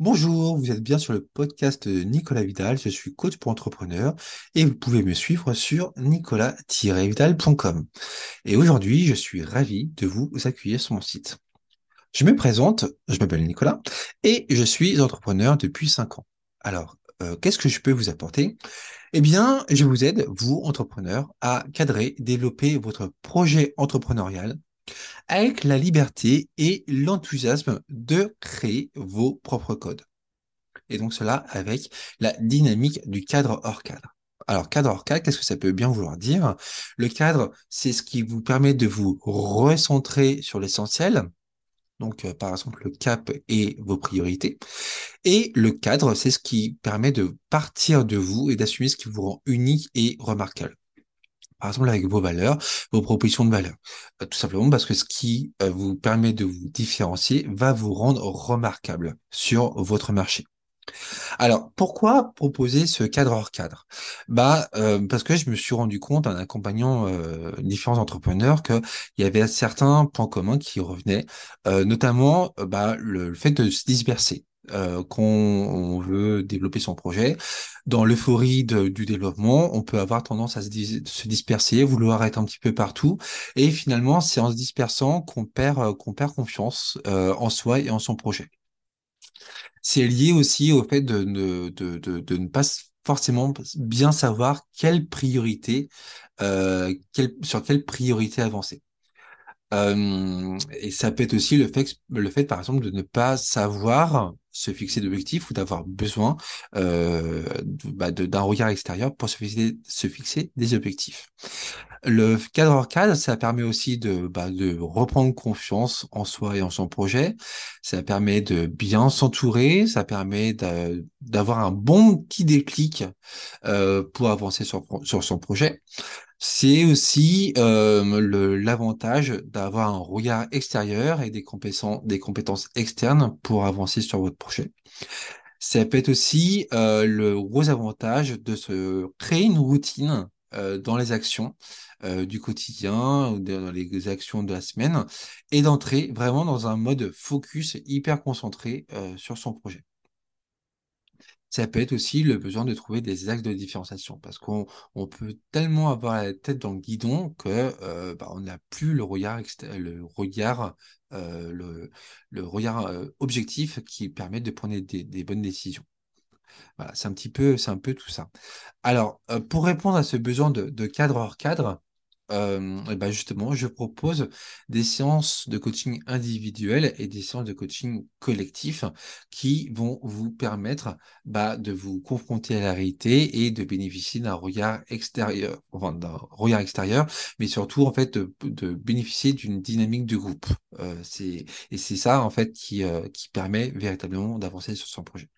Bonjour, vous êtes bien sur le podcast de Nicolas Vidal, je suis coach pour entrepreneurs et vous pouvez me suivre sur nicolas-vidal.com. Et aujourd'hui, je suis ravi de vous accueillir sur mon site. Je me présente, je m'appelle Nicolas et je suis entrepreneur depuis 5 ans. Alors, euh, qu'est-ce que je peux vous apporter? Eh bien, je vous aide, vous, entrepreneurs, à cadrer, développer votre projet entrepreneurial avec la liberté et l'enthousiasme de créer vos propres codes. Et donc cela avec la dynamique du cadre hors cadre. Alors, cadre hors cadre, qu'est-ce que ça peut bien vouloir dire? Le cadre, c'est ce qui vous permet de vous recentrer sur l'essentiel. Donc, euh, par exemple, le cap et vos priorités. Et le cadre, c'est ce qui permet de partir de vous et d'assumer ce qui vous rend unique et remarquable par exemple avec vos valeurs, vos propositions de valeurs. Euh, tout simplement parce que ce qui euh, vous permet de vous différencier va vous rendre remarquable sur votre marché. Alors, pourquoi proposer ce cadre hors cadre? Bah, euh, parce que je me suis rendu compte en accompagnant différents entrepreneurs qu'il y avait certains points communs qui revenaient, notamment bah, le, fait de se disperser euh, qu'on veut développer son projet. Dans l'euphorie du développement, on peut avoir tendance à se, se, disperser, vouloir être un petit peu partout, et finalement, c'est en se dispersant qu'on perd, euh, confiance euh, en soi et en son projet. C'est lié aussi au fait de, ne pas forcément bien savoir sur quelle priorité avancer. Et ça peut être aussi le fait, par exemple, de ne pas savoir se fixer d'objectifs ou d'avoir besoin euh, bah, d'un regard extérieur pour se fixer, des objectifs. Le cadre hors cadre, ça permet aussi de, bah, de reprendre confiance en soi et en son projet. Ça permet de bien s'entourer. Ça permet d'avoir un bon petit déclic euh, pour avancer sur, sur son projet. C'est aussi euh, l'avantage d'avoir un regard extérieur et des compétences, externes pour avancer sur votre projet. Ça peut être aussi euh, le gros avantage de se créer une routine euh, dans les actions du quotidien ou dans les actions de la semaine et d'entrer vraiment dans un mode focus hyper concentré sur son projet. Ça peut être aussi le besoin de trouver des axes de différenciation parce qu'on on peut tellement avoir la tête dans le guidon que euh, bah, on n'a plus le regard le regard euh, le, regard euh, objectif qui permet de prendre des, bonnes décisions. Voilà, c'est un petit peu, c'est un peu tout ça. Alors, pour répondre à ce besoin de cadre hors cadre, et ben justement, je propose des séances de coaching individuelles et des séances de coaching collectif qui vont vous permettre bah, de vous confronter à la réalité et de bénéficier d'un regard extérieur, enfin d'un regard extérieur, mais surtout en fait de, bénéficier d'une dynamique de groupe. C'est et c'est ça en fait qui qui permet véritablement d'avancer sur son projet.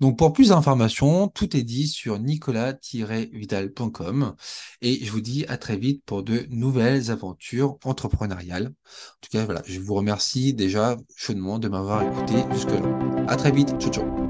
Donc pour plus d'informations, tout est dit sur nicolas-vidal.com et je vous dis à très vite de nouvelles aventures entrepreneuriales. En tout cas, voilà, je vous remercie déjà chaudement de m'avoir écouté jusque-là. À très vite, ciao ciao.